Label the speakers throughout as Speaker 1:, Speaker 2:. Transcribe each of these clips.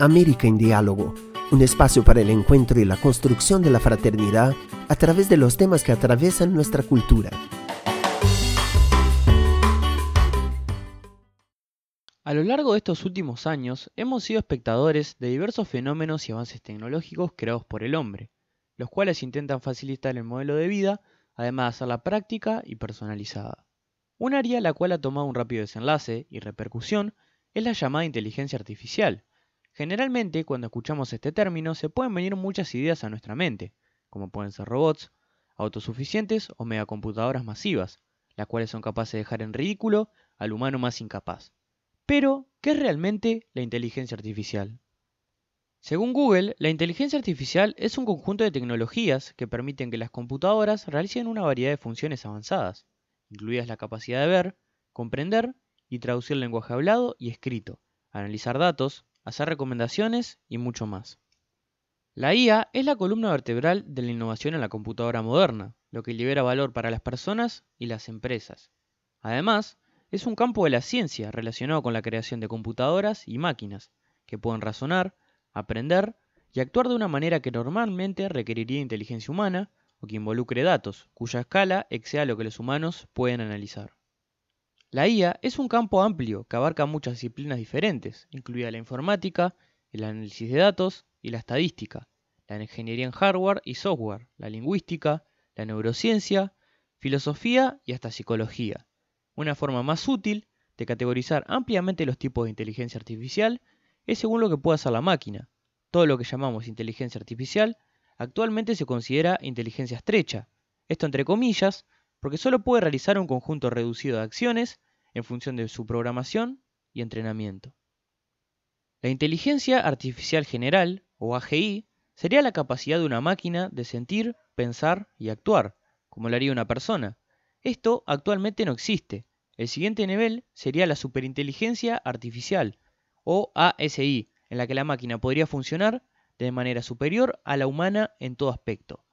Speaker 1: América en Diálogo, un espacio para el encuentro y la construcción de la fraternidad a través de los temas que atraviesan nuestra cultura.
Speaker 2: A lo largo de estos últimos años hemos sido espectadores de diversos fenómenos y avances tecnológicos creados por el hombre, los cuales intentan facilitar el modelo de vida, además de hacerla práctica y personalizada. Un área la cual ha tomado un rápido desenlace y repercusión es la llamada inteligencia artificial. Generalmente, cuando escuchamos este término, se pueden venir muchas ideas a nuestra mente, como pueden ser robots, autosuficientes o megacomputadoras masivas, las cuales son capaces de dejar en ridículo al humano más incapaz. Pero, ¿qué es realmente la inteligencia artificial? Según Google, la inteligencia artificial es un conjunto de tecnologías que permiten que las computadoras realicen una variedad de funciones avanzadas, incluidas la capacidad de ver, comprender y traducir lenguaje hablado y escrito, analizar datos, hacer recomendaciones y mucho más. La IA es la columna vertebral de la innovación en la computadora moderna, lo que libera valor para las personas y las empresas. Además, es un campo de la ciencia relacionado con la creación de computadoras y máquinas, que pueden razonar, aprender y actuar de una manera que normalmente requeriría inteligencia humana o que involucre datos, cuya escala exceda lo que los humanos pueden analizar. La IA es un campo amplio que abarca muchas disciplinas diferentes, incluida la informática, el análisis de datos y la estadística, la ingeniería en hardware y software, la lingüística, la neurociencia, filosofía y hasta psicología. Una forma más útil de categorizar ampliamente los tipos de inteligencia artificial es según lo que pueda hacer la máquina. Todo lo que llamamos inteligencia artificial actualmente se considera inteligencia estrecha, esto entre comillas, porque solo puede realizar un conjunto reducido de acciones en función de su programación y entrenamiento. La inteligencia artificial general, o AGI, sería la capacidad de una máquina de sentir, pensar y actuar, como lo haría una persona. Esto actualmente no existe. El siguiente nivel sería la superinteligencia artificial, o ASI, en la que la máquina podría funcionar de manera superior a la humana en todo aspecto.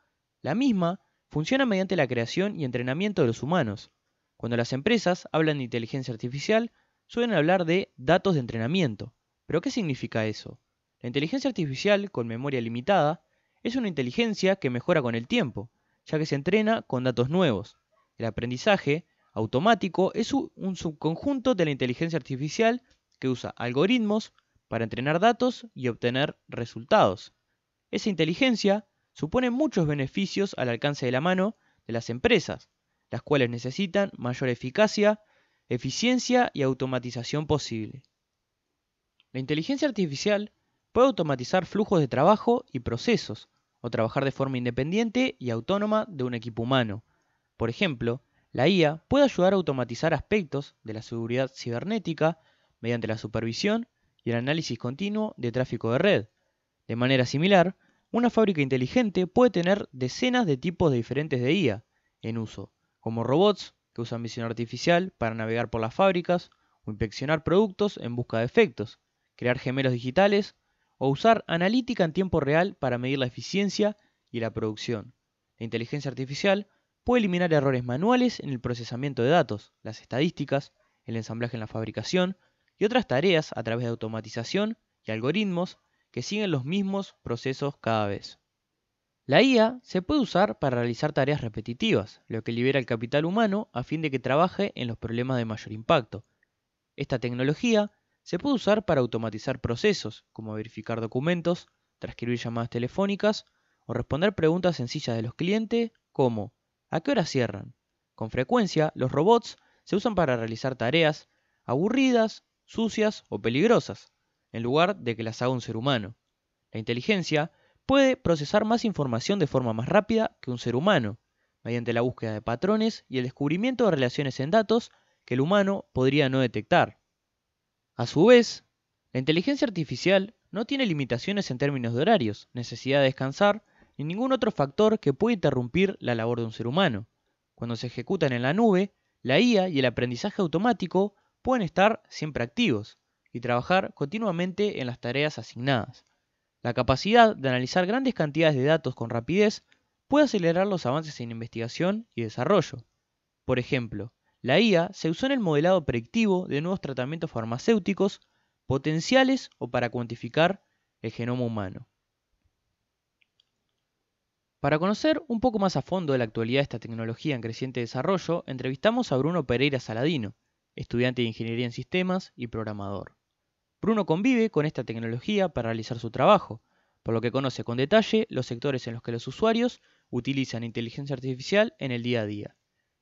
Speaker 2: La misma funciona mediante la creación y entrenamiento de los humanos. Cuando las empresas hablan de inteligencia artificial, suelen hablar de datos de entrenamiento. ¿Pero qué significa eso? La inteligencia artificial con memoria limitada es una inteligencia que mejora con el tiempo, ya que se entrena con datos nuevos. El aprendizaje automático es un subconjunto de la inteligencia artificial que usa algoritmos para entrenar datos y obtener resultados. Esa inteligencia supone muchos beneficios al alcance de la mano de las empresas, las cuales necesitan mayor eficacia, eficiencia y automatización posible. La inteligencia artificial puede automatizar flujos de trabajo y procesos, o trabajar de forma independiente y autónoma de un equipo humano. Por ejemplo, la IA puede ayudar a automatizar aspectos de la seguridad cibernética mediante la supervisión y el análisis continuo de tráfico de red. De manera similar, una fábrica inteligente puede tener decenas de tipos de diferentes de IA en uso, como robots que usan visión artificial para navegar por las fábricas o inspeccionar productos en busca de efectos, crear gemelos digitales o usar analítica en tiempo real para medir la eficiencia y la producción. La inteligencia artificial puede eliminar errores manuales en el procesamiento de datos, las estadísticas, el ensamblaje en la fabricación y otras tareas a través de automatización y algoritmos que siguen los mismos procesos cada vez. La IA se puede usar para realizar tareas repetitivas, lo que libera el capital humano a fin de que trabaje en los problemas de mayor impacto. Esta tecnología se puede usar para automatizar procesos, como verificar documentos, transcribir llamadas telefónicas o responder preguntas sencillas de los clientes como ¿a qué hora cierran? Con frecuencia, los robots se usan para realizar tareas aburridas sucias o peligrosas, en lugar de que las haga un ser humano. La inteligencia puede procesar más información de forma más rápida que un ser humano, mediante la búsqueda de patrones y el descubrimiento de relaciones en datos que el humano podría no detectar. A su vez, la inteligencia artificial no tiene limitaciones en términos de horarios, necesidad de descansar ni ningún otro factor que pueda interrumpir la labor de un ser humano. Cuando se ejecutan en la nube, la IA y el aprendizaje automático pueden estar siempre activos y trabajar continuamente en las tareas asignadas. La capacidad de analizar grandes cantidades de datos con rapidez puede acelerar los avances en investigación y desarrollo. Por ejemplo, la IA se usó en el modelado predictivo de nuevos tratamientos farmacéuticos potenciales o para cuantificar el genoma humano. Para conocer un poco más a fondo de la actualidad de esta tecnología en creciente desarrollo, entrevistamos a Bruno Pereira Saladino, estudiante de Ingeniería en Sistemas y programador. Bruno convive con esta tecnología para realizar su trabajo, por lo que conoce con detalle los sectores en los que los usuarios utilizan inteligencia artificial en el día a día.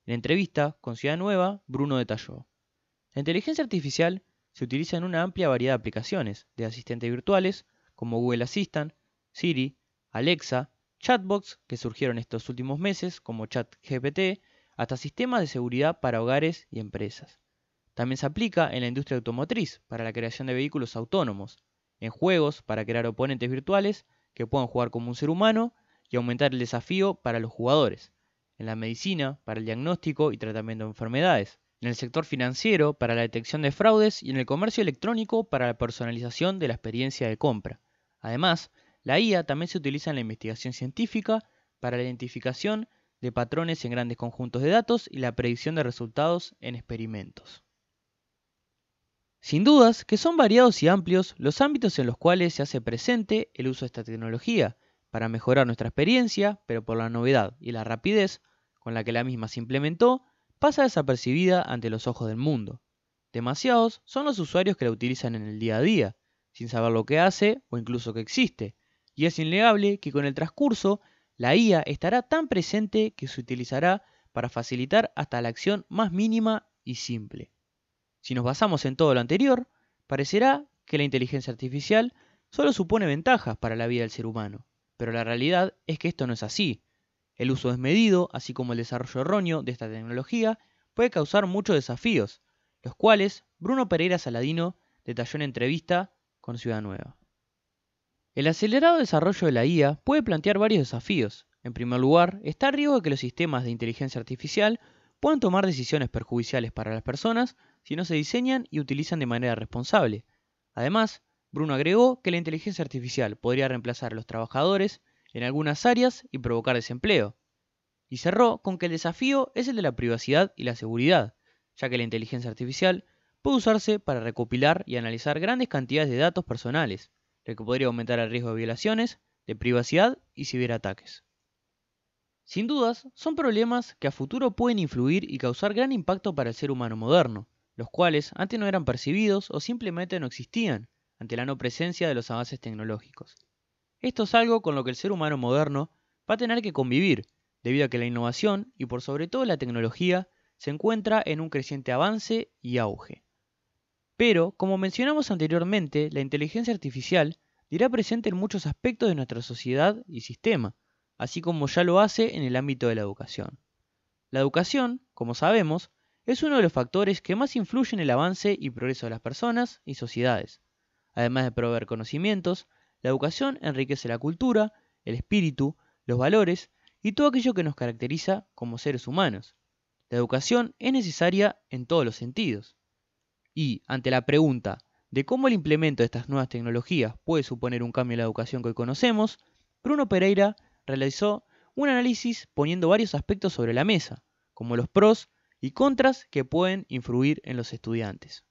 Speaker 2: En entrevista con Ciudad Nueva, Bruno detalló. La inteligencia artificial se utiliza en una amplia variedad de aplicaciones, de asistentes virtuales como Google Assistant, Siri, Alexa, chatbots que surgieron estos últimos meses como ChatGPT, hasta sistemas de seguridad para hogares y empresas. También se aplica en la industria automotriz para la creación de vehículos autónomos, en juegos para crear oponentes virtuales que puedan jugar como un ser humano y aumentar el desafío para los jugadores, en la medicina para el diagnóstico y tratamiento de enfermedades, en el sector financiero para la detección de fraudes y en el comercio electrónico para la personalización de la experiencia de compra. Además, la IA también se utiliza en la investigación científica para la identificación de patrones en grandes conjuntos de datos y la predicción de resultados en experimentos. Sin dudas que son variados y amplios los ámbitos en los cuales se hace presente el uso de esta tecnología para mejorar nuestra experiencia, pero por la novedad y la rapidez con la que la misma se implementó, pasa desapercibida ante los ojos del mundo. Demasiados son los usuarios que la utilizan en el día a día, sin saber lo que hace o incluso que existe, y es innegable que con el transcurso la IA estará tan presente que se utilizará para facilitar hasta la acción más mínima y simple. Si nos basamos en todo lo anterior, parecerá que la inteligencia artificial solo supone ventajas para la vida del ser humano, pero la realidad es que esto no es así. El uso desmedido, así como el desarrollo erróneo de esta tecnología, puede causar muchos desafíos, los cuales Bruno Pereira Saladino detalló en entrevista con Ciudad Nueva. El acelerado desarrollo de la IA puede plantear varios desafíos. En primer lugar, está a riesgo de que los sistemas de inteligencia artificial puedan tomar decisiones perjudiciales para las personas si no se diseñan y utilizan de manera responsable. Además, Bruno agregó que la inteligencia artificial podría reemplazar a los trabajadores en algunas áreas y provocar desempleo. Y cerró con que el desafío es el de la privacidad y la seguridad, ya que la inteligencia artificial puede usarse para recopilar y analizar grandes cantidades de datos personales, lo que podría aumentar el riesgo de violaciones, de privacidad y ciberataques. Sin dudas, son problemas que a futuro pueden influir y causar gran impacto para el ser humano moderno, los cuales antes no eran percibidos o simplemente no existían ante la no presencia de los avances tecnológicos. Esto es algo con lo que el ser humano moderno va a tener que convivir, debido a que la innovación y por sobre todo la tecnología se encuentra en un creciente avance y auge. Pero, como mencionamos anteriormente, la inteligencia artificial dirá presente en muchos aspectos de nuestra sociedad y sistema, así como ya lo hace en el ámbito de la educación. La educación, como sabemos, es uno de los factores que más influyen en el avance y progreso de las personas y sociedades. Además de proveer conocimientos, la educación enriquece la cultura, el espíritu, los valores y todo aquello que nos caracteriza como seres humanos. La educación es necesaria en todos los sentidos. Y, ante la pregunta de cómo el implemento de estas nuevas tecnologías puede suponer un cambio en la educación que hoy conocemos, Bruno Pereira realizó un análisis poniendo varios aspectos sobre la mesa, como los pros y contras que pueden influir en los estudiantes.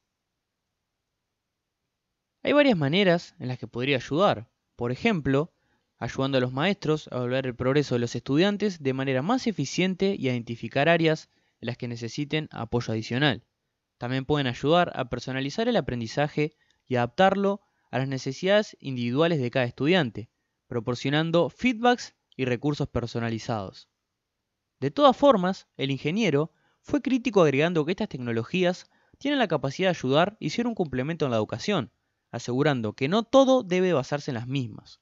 Speaker 2: Hay varias maneras en las que podría ayudar. Por ejemplo, ayudando a los maestros a volver el progreso de los estudiantes de manera más eficiente y a identificar áreas en las que necesiten apoyo adicional. También pueden ayudar a personalizar el aprendizaje y adaptarlo a las necesidades individuales de cada estudiante, proporcionando feedbacks y recursos personalizados. De todas formas, el ingeniero fue crítico agregando que estas tecnologías tienen la capacidad de ayudar y ser un complemento en la educación, asegurando que no todo debe basarse en las mismas.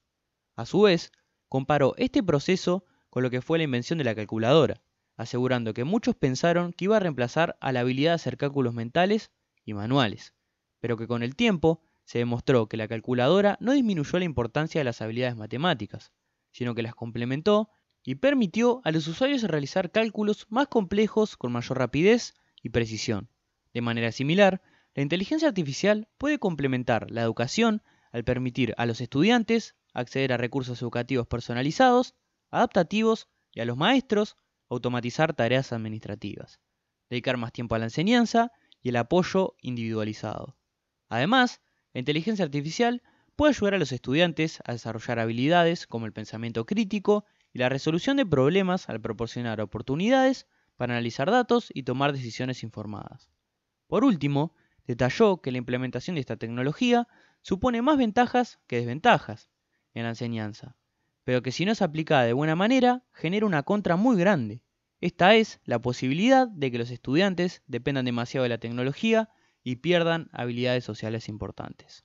Speaker 2: A su vez, comparó este proceso con lo que fue la invención de la calculadora, asegurando que muchos pensaron que iba a reemplazar a la habilidad de hacer cálculos mentales y manuales, pero que con el tiempo se demostró que la calculadora no disminuyó la importancia de las habilidades matemáticas, sino que las complementó y permitió a los usuarios realizar cálculos más complejos con mayor rapidez y precisión. De manera similar, la inteligencia artificial puede complementar la educación al permitir a los estudiantes acceder a recursos educativos personalizados, adaptativos y a los maestros automatizar tareas administrativas, dedicar más tiempo a la enseñanza y el apoyo individualizado. Además, la inteligencia artificial puede ayudar a los estudiantes a desarrollar habilidades como el pensamiento crítico y la resolución de problemas al proporcionar oportunidades para analizar datos y tomar decisiones informadas. Por último, detalló que la implementación de esta tecnología supone más ventajas que desventajas en la enseñanza, pero que si no es aplicada de buena manera, genera una contra muy grande. Esta es la posibilidad de que los estudiantes dependan demasiado de la tecnología y pierdan habilidades sociales importantes.